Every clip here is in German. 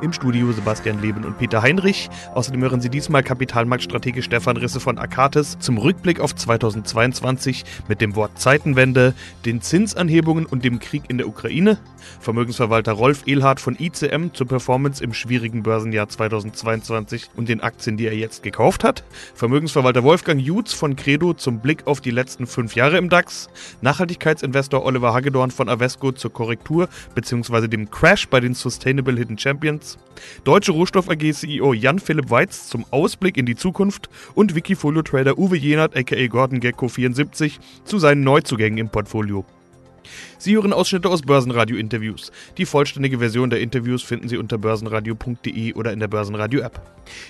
Im Studio Sebastian Leben und Peter Heinrich. Außerdem hören Sie diesmal Kapitalmarktstratege Stefan Risse von Akates zum Rückblick auf 2022 mit dem Wort Zeitenwende, den Zinsanhebungen und dem Krieg in der Ukraine. Vermögensverwalter Rolf Ehlhardt von ICM zur Performance im schwierigen Börsenjahr 2022 und den Aktien, die er jetzt gekauft hat. Vermögensverwalter Wolfgang Jutz von Credo zum Blick auf die letzten fünf Jahre im DAX. Nachhaltigkeitsinvestor Oliver Hagedorn von Avesco zur Korrektur bzw. dem Crash bei den Sustainable Hidden Champions. Deutsche Rohstoff AG CEO Jan-Philipp Weitz zum Ausblick in die Zukunft und Wikifolio-Trader Uwe Jenert aka Gordon Gecko 74 zu seinen Neuzugängen im Portfolio. Sie hören Ausschnitte aus Börsenradio-Interviews. Die vollständige Version der Interviews finden Sie unter börsenradio.de oder in der Börsenradio-App.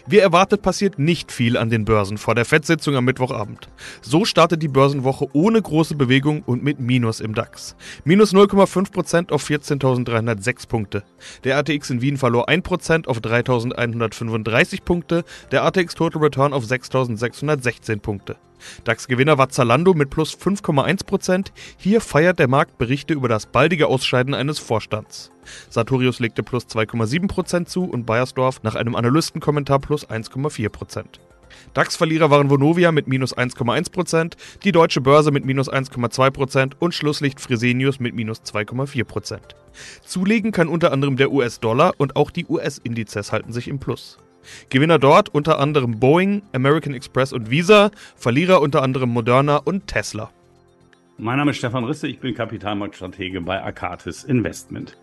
Wie erwartet passiert nicht viel an den Börsen vor der FED-Sitzung am Mittwochabend. So startet die Börsenwoche ohne große Bewegung und mit Minus im DAX. Minus 0,5% auf 14.306 Punkte. Der ATX in Wien verlor 1% auf 3.135 Punkte, der ATX Total Return auf 6.616 Punkte. DAX-Gewinner war Zalando mit plus 5,1%. Hier feiert der Markt Berichte über das baldige Ausscheiden eines Vorstands. Sartorius legte plus 2,7% zu und Bayersdorf nach einem Analystenkommentar plus 1,4%. DAX-Verlierer waren Vonovia mit minus 1,1%, die Deutsche Börse mit minus 1,2% und Schlusslicht Fresenius mit minus 2,4%. Zulegen kann unter anderem der US-Dollar und auch die US-Indizes halten sich im Plus. Gewinner dort unter anderem Boeing, American Express und Visa, Verlierer unter anderem Moderna und Tesla. Mein Name ist Stefan Risse, ich bin Kapitalmarktstratege bei Akatis Investment.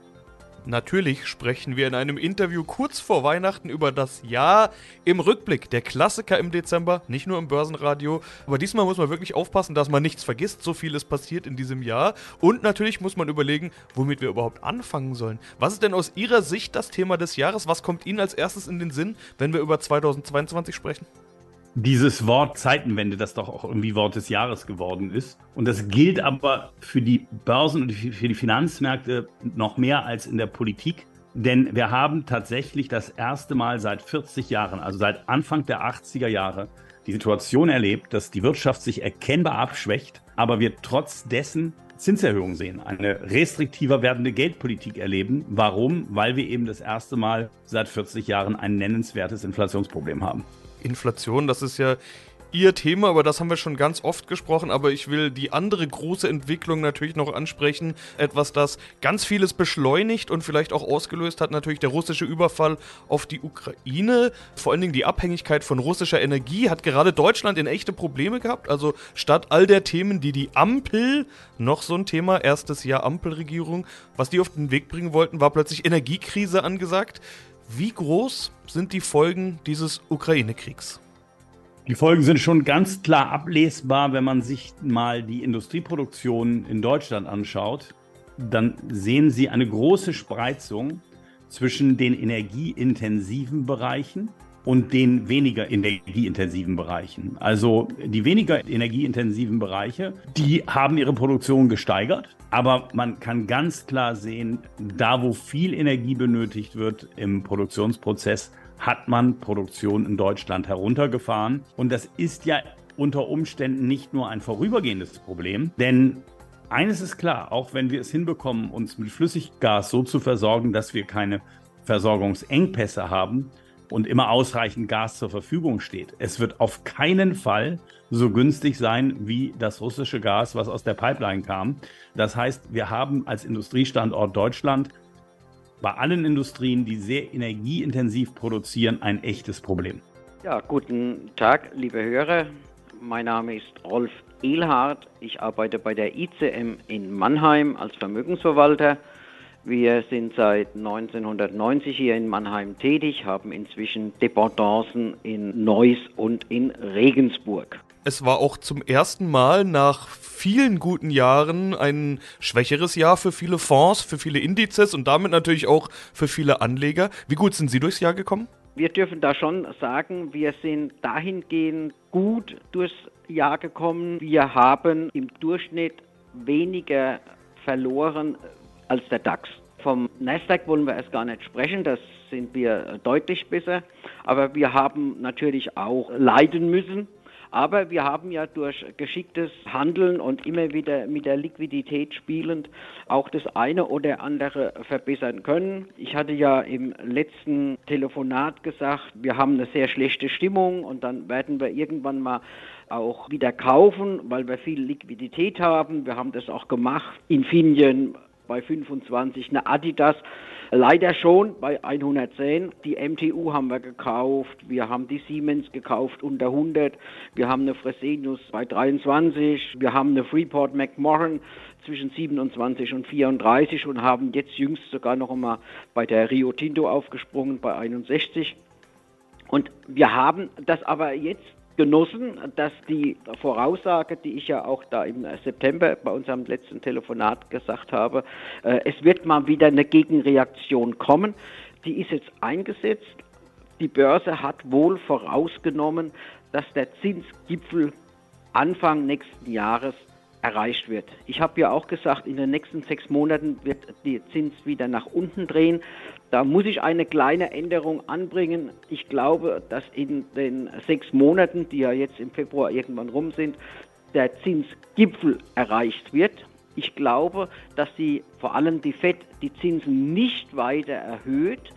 Natürlich sprechen wir in einem Interview kurz vor Weihnachten über das Jahr im Rückblick. Der Klassiker im Dezember, nicht nur im Börsenradio. Aber diesmal muss man wirklich aufpassen, dass man nichts vergisst. So viel ist passiert in diesem Jahr. Und natürlich muss man überlegen, womit wir überhaupt anfangen sollen. Was ist denn aus Ihrer Sicht das Thema des Jahres? Was kommt Ihnen als erstes in den Sinn, wenn wir über 2022 sprechen? Dieses Wort Zeitenwende, das doch auch irgendwie Wort des Jahres geworden ist. Und das gilt aber für die Börsen und für die Finanzmärkte noch mehr als in der Politik. Denn wir haben tatsächlich das erste Mal seit 40 Jahren, also seit Anfang der 80er Jahre, die Situation erlebt, dass die Wirtschaft sich erkennbar abschwächt, aber wir trotz dessen Zinserhöhungen sehen, eine restriktiver werdende Geldpolitik erleben. Warum? Weil wir eben das erste Mal seit 40 Jahren ein nennenswertes Inflationsproblem haben. Inflation, das ist ja Ihr Thema, aber das haben wir schon ganz oft gesprochen, aber ich will die andere große Entwicklung natürlich noch ansprechen. Etwas, das ganz vieles beschleunigt und vielleicht auch ausgelöst hat, natürlich der russische Überfall auf die Ukraine. Vor allen Dingen die Abhängigkeit von russischer Energie hat gerade Deutschland in echte Probleme gehabt. Also statt all der Themen, die die Ampel, noch so ein Thema, erstes Jahr Ampelregierung, was die auf den Weg bringen wollten, war plötzlich Energiekrise angesagt. Wie groß sind die Folgen dieses Ukraine-Kriegs? Die Folgen sind schon ganz klar ablesbar, wenn man sich mal die Industrieproduktion in Deutschland anschaut. Dann sehen Sie eine große Spreizung zwischen den energieintensiven Bereichen und den weniger energieintensiven Bereichen. Also die weniger energieintensiven Bereiche, die haben ihre Produktion gesteigert, aber man kann ganz klar sehen, da wo viel Energie benötigt wird im Produktionsprozess, hat man Produktion in Deutschland heruntergefahren. Und das ist ja unter Umständen nicht nur ein vorübergehendes Problem, denn eines ist klar, auch wenn wir es hinbekommen, uns mit Flüssiggas so zu versorgen, dass wir keine Versorgungsengpässe haben, und immer ausreichend Gas zur Verfügung steht. Es wird auf keinen Fall so günstig sein wie das russische Gas, was aus der Pipeline kam. Das heißt, wir haben als Industriestandort Deutschland bei allen Industrien, die sehr energieintensiv produzieren, ein echtes Problem. Ja, guten Tag, liebe Hörer. Mein Name ist Rolf Ehlhardt. Ich arbeite bei der ICM in Mannheim als Vermögensverwalter. Wir sind seit 1990 hier in Mannheim tätig, haben inzwischen Dependancen in Neuss und in Regensburg. Es war auch zum ersten Mal nach vielen guten Jahren ein schwächeres Jahr für viele Fonds, für viele Indizes und damit natürlich auch für viele Anleger. Wie gut sind Sie durchs Jahr gekommen? Wir dürfen da schon sagen, wir sind dahingehend gut durchs Jahr gekommen. Wir haben im Durchschnitt weniger verloren als der DAX. Vom Nasdaq wollen wir erst gar nicht sprechen, das sind wir deutlich besser. Aber wir haben natürlich auch leiden müssen aber wir haben ja durch geschicktes Handeln und immer wieder mit der Liquidität spielend auch das eine oder andere verbessern können. Ich hatte ja im letzten Telefonat gesagt, wir haben eine sehr schlechte Stimmung und dann werden wir irgendwann mal auch wieder kaufen, weil wir viel Liquidität haben. Wir haben das auch gemacht. Infineon bei 25, eine Adidas Leider schon bei 110. Die MTU haben wir gekauft, wir haben die Siemens gekauft unter 100, wir haben eine Fresenius bei 23, wir haben eine Freeport McMoran zwischen 27 und 34 und haben jetzt jüngst sogar noch einmal bei der Rio Tinto aufgesprungen bei 61. Und wir haben das aber jetzt genossen, dass die Voraussage, die ich ja auch da im September bei unserem letzten Telefonat gesagt habe, äh, es wird mal wieder eine Gegenreaktion kommen, die ist jetzt eingesetzt. Die Börse hat wohl vorausgenommen, dass der Zinsgipfel Anfang nächsten Jahres erreicht wird. Ich habe ja auch gesagt, in den nächsten sechs Monaten wird die Zins wieder nach unten drehen. Da muss ich eine kleine Änderung anbringen. Ich glaube, dass in den sechs Monaten, die ja jetzt im Februar irgendwann rum sind, der Zinsgipfel erreicht wird. Ich glaube, dass die, vor allem die FED die Zinsen nicht weiter erhöht,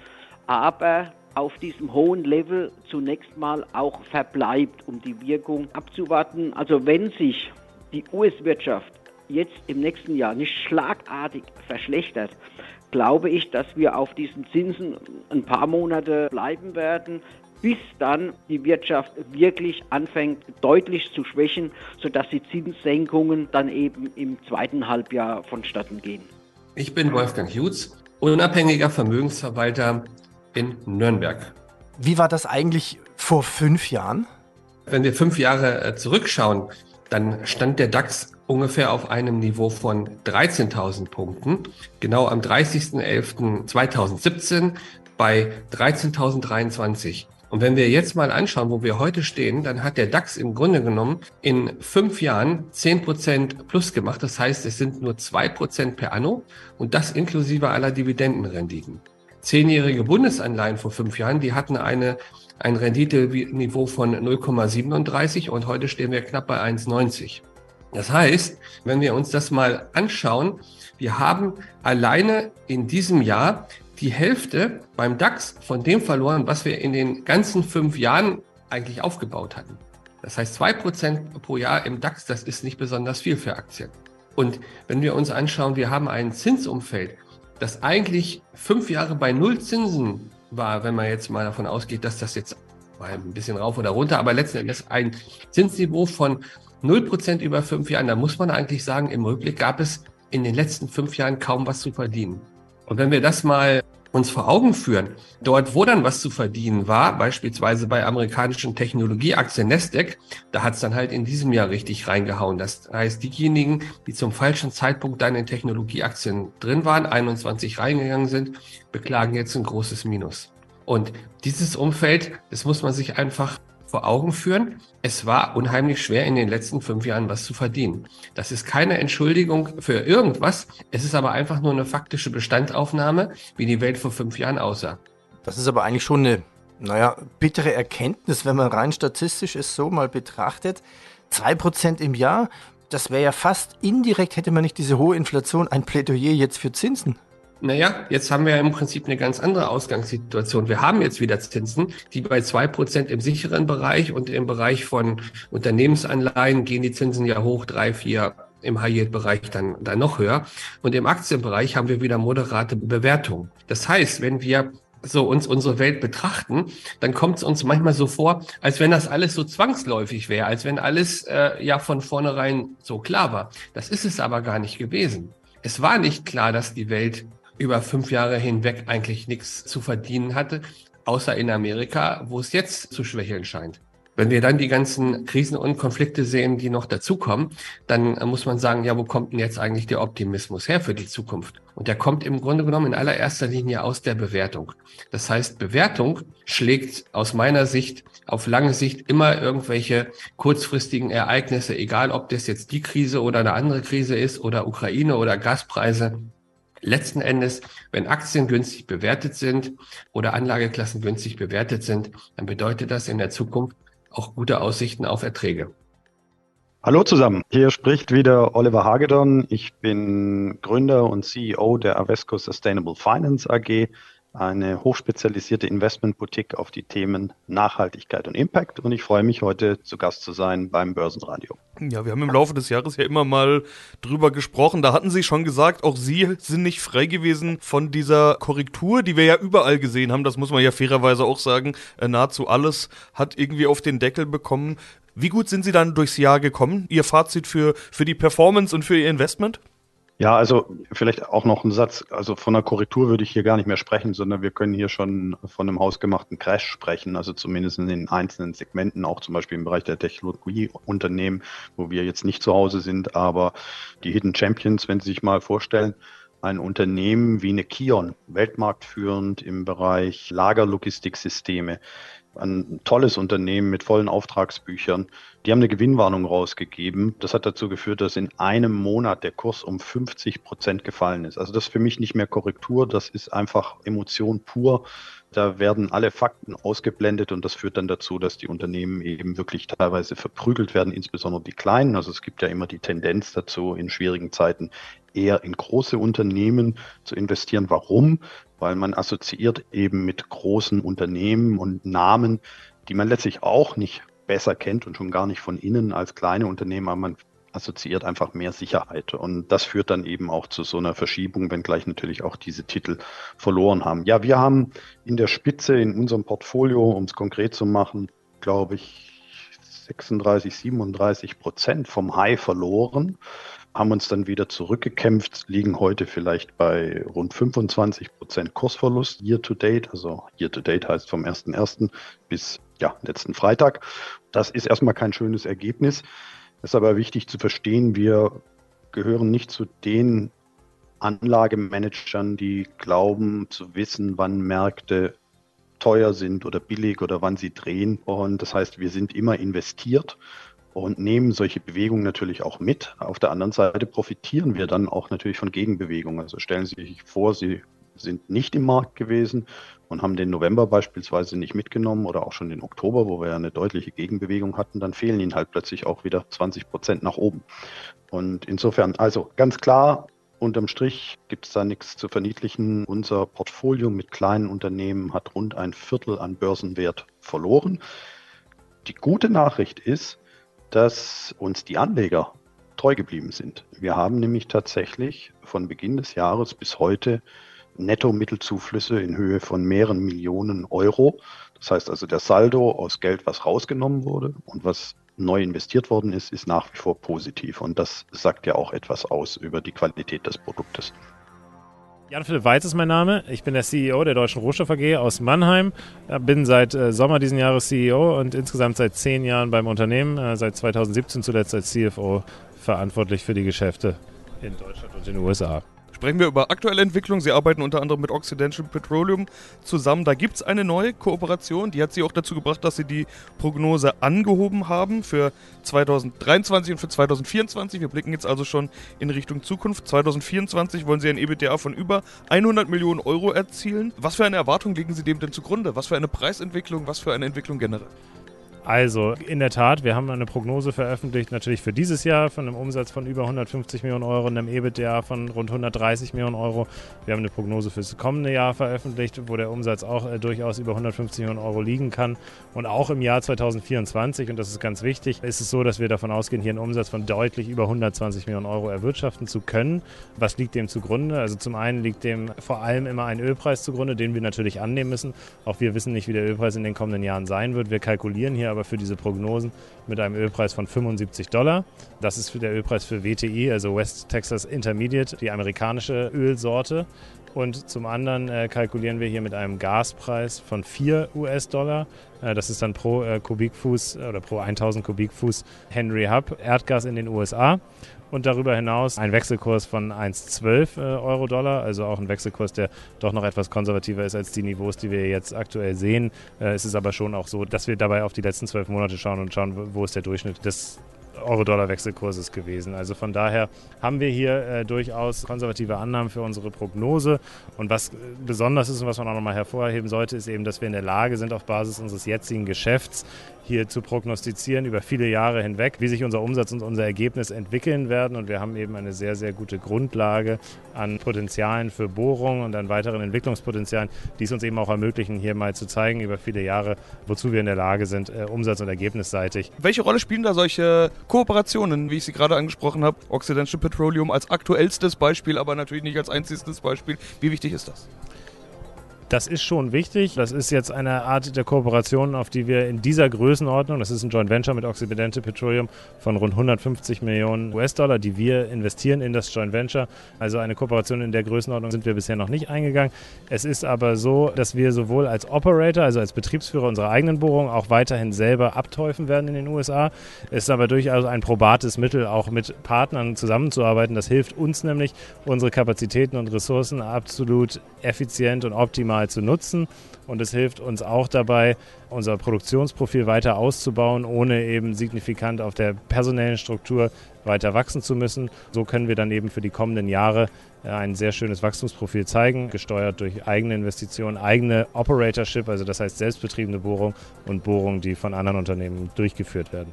aber auf diesem hohen Level zunächst mal auch verbleibt, um die Wirkung abzuwarten. Also wenn sich die US-Wirtschaft jetzt im nächsten Jahr nicht schlagartig verschlechtert, glaube ich, dass wir auf diesen Zinsen ein paar Monate bleiben werden, bis dann die Wirtschaft wirklich anfängt deutlich zu schwächen, sodass die Zinssenkungen dann eben im zweiten Halbjahr vonstatten gehen. Ich bin Wolfgang Jutz, unabhängiger Vermögensverwalter in Nürnberg. Wie war das eigentlich vor fünf Jahren? Wenn wir fünf Jahre äh, zurückschauen, dann stand der DAX ungefähr auf einem Niveau von 13.000 Punkten. Genau am 30.11.2017 bei 13.023. Und wenn wir jetzt mal anschauen, wo wir heute stehen, dann hat der DAX im Grunde genommen in fünf Jahren zehn Prozent plus gemacht. Das heißt, es sind nur zwei Prozent per anno und das inklusive aller Dividendenrenditen. Zehnjährige Bundesanleihen vor fünf Jahren, die hatten eine, ein Renditeniveau von 0,37 und heute stehen wir knapp bei 1,90. Das heißt, wenn wir uns das mal anschauen, wir haben alleine in diesem Jahr die Hälfte beim DAX von dem verloren, was wir in den ganzen fünf Jahren eigentlich aufgebaut hatten. Das heißt, zwei Prozent pro Jahr im DAX, das ist nicht besonders viel für Aktien. Und wenn wir uns anschauen, wir haben ein Zinsumfeld, das eigentlich fünf Jahre bei Null Zinsen war, wenn man jetzt mal davon ausgeht, dass das jetzt mal ein bisschen rauf oder runter, aber letzten Endes ein Zinsniveau von 0% über fünf Jahren, da muss man eigentlich sagen, im Rückblick gab es in den letzten fünf Jahren kaum was zu verdienen. Und wenn wir das mal uns vor Augen führen, dort, wo dann was zu verdienen war, beispielsweise bei amerikanischen Technologieaktien Nasdaq, da hat es dann halt in diesem Jahr richtig reingehauen. Das heißt, diejenigen, die zum falschen Zeitpunkt dann in Technologieaktien drin waren, 21 reingegangen sind, beklagen jetzt ein großes Minus. Und dieses Umfeld, das muss man sich einfach vor Augen führen. Es war unheimlich schwer, in den letzten fünf Jahren was zu verdienen. Das ist keine Entschuldigung für irgendwas. Es ist aber einfach nur eine faktische Bestandsaufnahme, wie die Welt vor fünf Jahren aussah. Das ist aber eigentlich schon eine, naja, bittere Erkenntnis, wenn man rein statistisch es so mal betrachtet. Zwei Prozent im Jahr, das wäre ja fast indirekt, hätte man nicht diese hohe Inflation, ein Plädoyer jetzt für Zinsen. Naja, jetzt haben wir ja im Prinzip eine ganz andere Ausgangssituation. Wir haben jetzt wieder Zinsen, die bei zwei Prozent im sicheren Bereich und im Bereich von Unternehmensanleihen gehen die Zinsen ja hoch, drei, vier im High-Yield-Bereich dann, dann noch höher. Und im Aktienbereich haben wir wieder moderate Bewertungen. Das heißt, wenn wir so uns unsere Welt betrachten, dann kommt es uns manchmal so vor, als wenn das alles so zwangsläufig wäre, als wenn alles äh, ja von vornherein so klar war. Das ist es aber gar nicht gewesen. Es war nicht klar, dass die Welt über fünf Jahre hinweg eigentlich nichts zu verdienen hatte, außer in Amerika, wo es jetzt zu schwächeln scheint. Wenn wir dann die ganzen Krisen und Konflikte sehen, die noch dazukommen, dann muss man sagen, ja, wo kommt denn jetzt eigentlich der Optimismus her für die Zukunft? Und der kommt im Grunde genommen in allererster Linie aus der Bewertung. Das heißt, Bewertung schlägt aus meiner Sicht auf lange Sicht immer irgendwelche kurzfristigen Ereignisse, egal ob das jetzt die Krise oder eine andere Krise ist oder Ukraine oder Gaspreise Letzten Endes, wenn Aktien günstig bewertet sind oder Anlageklassen günstig bewertet sind, dann bedeutet das in der Zukunft auch gute Aussichten auf Erträge. Hallo zusammen, hier spricht wieder Oliver Hagedorn. Ich bin Gründer und CEO der Avesco Sustainable Finance AG eine hochspezialisierte Investmentboutique auf die Themen Nachhaltigkeit und Impact. Und ich freue mich, heute zu Gast zu sein beim Börsenradio. Ja, wir haben im Laufe des Jahres ja immer mal drüber gesprochen. Da hatten Sie schon gesagt, auch Sie sind nicht frei gewesen von dieser Korrektur, die wir ja überall gesehen haben. Das muss man ja fairerweise auch sagen. Äh, nahezu alles hat irgendwie auf den Deckel bekommen. Wie gut sind Sie dann durchs Jahr gekommen? Ihr Fazit für, für die Performance und für Ihr Investment? Ja, also vielleicht auch noch ein Satz. Also von einer Korrektur würde ich hier gar nicht mehr sprechen, sondern wir können hier schon von einem hausgemachten Crash sprechen. Also zumindest in den einzelnen Segmenten, auch zum Beispiel im Bereich der Technologieunternehmen, wo wir jetzt nicht zu Hause sind. Aber die Hidden Champions, wenn Sie sich mal vorstellen, ein Unternehmen wie eine Kion, weltmarktführend im Bereich Lagerlogistiksysteme, ein tolles Unternehmen mit vollen Auftragsbüchern. Die haben eine Gewinnwarnung rausgegeben. Das hat dazu geführt, dass in einem Monat der Kurs um 50 Prozent gefallen ist. Also das ist für mich nicht mehr Korrektur, das ist einfach Emotion pur. Da werden alle Fakten ausgeblendet und das führt dann dazu, dass die Unternehmen eben wirklich teilweise verprügelt werden, insbesondere die kleinen. Also es gibt ja immer die Tendenz dazu, in schwierigen Zeiten eher in große Unternehmen zu investieren. Warum? Weil man assoziiert eben mit großen Unternehmen und Namen, die man letztlich auch nicht besser kennt und schon gar nicht von innen als kleine Unternehmen, aber man assoziiert einfach mehr Sicherheit. Und das führt dann eben auch zu so einer Verschiebung, wenngleich natürlich auch diese Titel verloren haben. Ja, wir haben in der Spitze in unserem Portfolio, um es konkret zu machen, glaube ich, 36, 37 Prozent vom High verloren haben uns dann wieder zurückgekämpft, liegen heute vielleicht bei rund 25 Prozent Kursverlust year to date. Also year to date heißt vom 1.1. bis ja, letzten Freitag. Das ist erstmal kein schönes Ergebnis. Ist aber wichtig zu verstehen, wir gehören nicht zu den Anlagemanagern, die glauben zu wissen, wann Märkte teuer sind oder billig oder wann sie drehen. Und das heißt, wir sind immer investiert und nehmen solche Bewegungen natürlich auch mit. Auf der anderen Seite profitieren wir dann auch natürlich von Gegenbewegungen. Also stellen Sie sich vor, Sie sind nicht im Markt gewesen und haben den November beispielsweise nicht mitgenommen oder auch schon den Oktober, wo wir ja eine deutliche Gegenbewegung hatten, dann fehlen Ihnen halt plötzlich auch wieder 20 Prozent nach oben. Und insofern, also ganz klar, unterm Strich gibt es da nichts zu verniedlichen. Unser Portfolio mit kleinen Unternehmen hat rund ein Viertel an Börsenwert verloren. Die gute Nachricht ist, dass uns die Anleger treu geblieben sind. Wir haben nämlich tatsächlich von Beginn des Jahres bis heute Netto-Mittelzuflüsse in Höhe von mehreren Millionen Euro. Das heißt also, der Saldo aus Geld, was rausgenommen wurde und was neu investiert worden ist, ist nach wie vor positiv. Und das sagt ja auch etwas aus über die Qualität des Produktes. Jan-Philipp Weiz ist mein Name. Ich bin der CEO der Deutschen Rohstoff AG aus Mannheim. Bin seit äh, Sommer diesen Jahres CEO und insgesamt seit zehn Jahren beim Unternehmen, äh, seit 2017 zuletzt als CFO verantwortlich für die Geschäfte in Deutschland und in den USA. Sprechen wir über aktuelle Entwicklung. Sie arbeiten unter anderem mit Occidental Petroleum zusammen. Da gibt es eine neue Kooperation. Die hat Sie auch dazu gebracht, dass Sie die Prognose angehoben haben für 2023 und für 2024. Wir blicken jetzt also schon in Richtung Zukunft. 2024 wollen Sie ein EBITDA von über 100 Millionen Euro erzielen. Was für eine Erwartung legen Sie dem denn zugrunde? Was für eine Preisentwicklung? Was für eine Entwicklung generell? Also in der Tat, wir haben eine Prognose veröffentlicht, natürlich für dieses Jahr von einem Umsatz von über 150 Millionen Euro und einem EBITDA von rund 130 Millionen Euro. Wir haben eine Prognose fürs kommende Jahr veröffentlicht, wo der Umsatz auch äh, durchaus über 150 Millionen Euro liegen kann. Und auch im Jahr 2024, und das ist ganz wichtig, ist es so, dass wir davon ausgehen, hier einen Umsatz von deutlich über 120 Millionen Euro erwirtschaften zu können. Was liegt dem zugrunde? Also zum einen liegt dem vor allem immer ein Ölpreis zugrunde, den wir natürlich annehmen müssen. Auch wir wissen nicht, wie der Ölpreis in den kommenden Jahren sein wird. Wir kalkulieren hier aber aber für diese Prognosen mit einem Ölpreis von 75 Dollar. Das ist der Ölpreis für WTI, also West Texas Intermediate, die amerikanische Ölsorte. Und zum anderen äh, kalkulieren wir hier mit einem Gaspreis von 4 US-Dollar. Äh, das ist dann pro äh, Kubikfuß oder pro 1000 Kubikfuß Henry Hub Erdgas in den USA und darüber hinaus ein Wechselkurs von 1,12 äh, Euro-Dollar, also auch ein Wechselkurs, der doch noch etwas konservativer ist als die Niveaus, die wir jetzt aktuell sehen. Äh, es ist aber schon auch so, dass wir dabei auf die letzten zwölf Monate schauen und schauen, wo ist der Durchschnitt des Euro-Dollar-Wechselkurses gewesen. Also von daher haben wir hier äh, durchaus konservative Annahmen für unsere Prognose. Und was besonders ist und was man auch nochmal hervorheben sollte, ist eben, dass wir in der Lage sind, auf Basis unseres jetzigen Geschäfts hier zu prognostizieren über viele Jahre hinweg, wie sich unser Umsatz und unser Ergebnis entwickeln werden. Und wir haben eben eine sehr, sehr gute Grundlage an Potenzialen für Bohrungen und an weiteren Entwicklungspotenzialen, die es uns eben auch ermöglichen, hier mal zu zeigen über viele Jahre, wozu wir in der Lage sind, äh, umsatz- und ergebnisseitig. Welche Rolle spielen da solche Kooperationen, wie ich sie gerade angesprochen habe? Occidental Petroleum als aktuellstes Beispiel, aber natürlich nicht als einziges Beispiel. Wie wichtig ist das? Das ist schon wichtig. Das ist jetzt eine Art der Kooperation, auf die wir in dieser Größenordnung, das ist ein Joint Venture mit Occidental Petroleum von rund 150 Millionen US-Dollar, die wir investieren in das Joint Venture. Also eine Kooperation in der Größenordnung sind wir bisher noch nicht eingegangen. Es ist aber so, dass wir sowohl als Operator, also als Betriebsführer unserer eigenen Bohrung, auch weiterhin selber abteufen werden in den USA. Es ist aber durchaus ein probates Mittel, auch mit Partnern zusammenzuarbeiten. Das hilft uns nämlich, unsere Kapazitäten und Ressourcen absolut effizient und optimal zu nutzen. Und es hilft uns auch dabei, unser Produktionsprofil weiter auszubauen, ohne eben signifikant auf der personellen Struktur weiter wachsen zu müssen. So können wir dann eben für die kommenden Jahre äh, ein sehr schönes Wachstumsprofil zeigen, gesteuert durch eigene Investitionen, eigene Operatorship, also das heißt selbstbetriebene Bohrung und Bohrungen, die von anderen Unternehmen durchgeführt werden.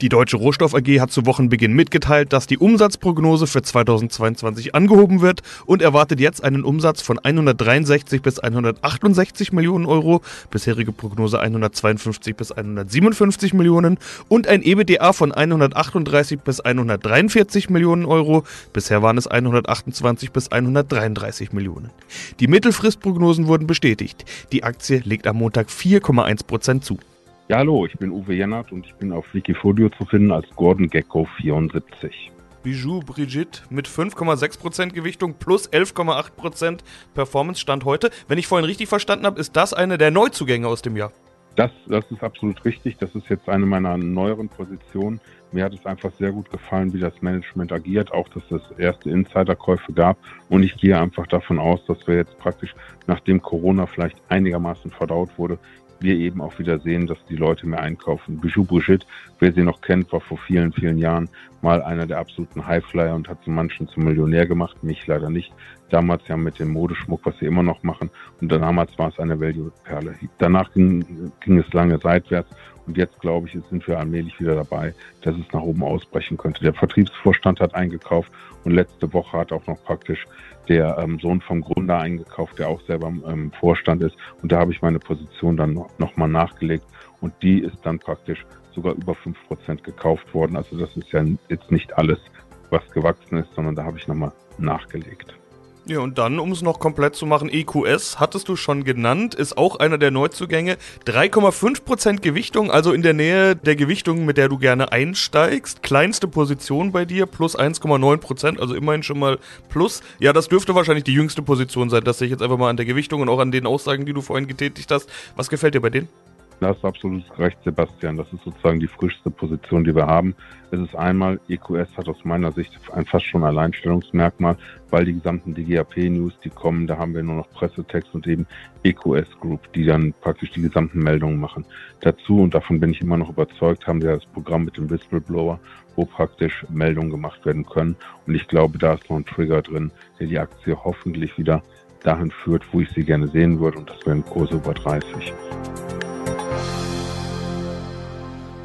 Die Deutsche Rohstoff AG hat zu Wochenbeginn mitgeteilt, dass die Umsatzprognose für 2022 angehoben wird und erwartet jetzt einen Umsatz von 163 bis 168 Millionen Euro, bisherige Prognose 152 bis 157 Millionen und ein EBITDA von 138 bis 143 Millionen Euro, bisher waren es 128 bis 133 Millionen. Die Mittelfristprognosen wurden bestätigt. Die Aktie legt am Montag 4,1 Prozent zu. Ja, hallo, ich bin Uwe Jennert und ich bin auf Wikifolio zu finden als Gordon Gecko 74. Bijou Brigitte mit 5,6% Gewichtung plus 11,8% Performance Stand heute. Wenn ich vorhin richtig verstanden habe, ist das eine der Neuzugänge aus dem Jahr. Das, das ist absolut richtig. Das ist jetzt eine meiner neueren Positionen. Mir hat es einfach sehr gut gefallen, wie das Management agiert, auch dass es erste Insiderkäufe gab. Und ich gehe einfach davon aus, dass wir jetzt praktisch, nachdem Corona vielleicht einigermaßen verdaut wurde, wir eben auch wieder sehen, dass die Leute mehr einkaufen. Bijou Brigitte, wer sie noch kennt, war vor vielen, vielen Jahren mal einer der absoluten Highflyer und hat so manchen zum Millionär gemacht, mich leider nicht. Damals ja mit dem Modeschmuck, was sie immer noch machen. Und damals war es eine Value-Perle. Danach ging, ging es lange seitwärts und jetzt, glaube ich, sind wir allmählich wieder dabei, dass es nach oben ausbrechen könnte. Der Vertriebsvorstand hat eingekauft und letzte Woche hat auch noch praktisch der ähm, Sohn vom Gründer eingekauft, der auch selber im ähm, Vorstand ist. Und da habe ich meine Position dann nochmal noch nachgelegt und die ist dann praktisch sogar über 5% gekauft worden. Also das ist ja jetzt nicht alles, was gewachsen ist, sondern da habe ich nochmal nachgelegt. Ja, und dann, um es noch komplett zu machen, EQS hattest du schon genannt, ist auch einer der Neuzugänge. 3,5% Gewichtung, also in der Nähe der Gewichtung, mit der du gerne einsteigst. Kleinste Position bei dir, plus 1,9%, also immerhin schon mal plus. Ja, das dürfte wahrscheinlich die jüngste Position sein. Das sehe ich jetzt einfach mal an der Gewichtung und auch an den Aussagen, die du vorhin getätigt hast. Was gefällt dir bei denen? Da hast du absolut recht, Sebastian. Das ist sozusagen die frischste Position, die wir haben. Es ist einmal, EQS hat aus meiner Sicht ein fast schon Alleinstellungsmerkmal, weil die gesamten DGAP-News, die kommen, da haben wir nur noch Pressetext und eben EQS Group, die dann praktisch die gesamten Meldungen machen. Dazu, und davon bin ich immer noch überzeugt, haben wir das Programm mit dem Whistleblower, wo praktisch Meldungen gemacht werden können. Und ich glaube, da ist noch ein Trigger drin, der die Aktie hoffentlich wieder dahin führt, wo ich sie gerne sehen würde. Und das wären Kurse über 30.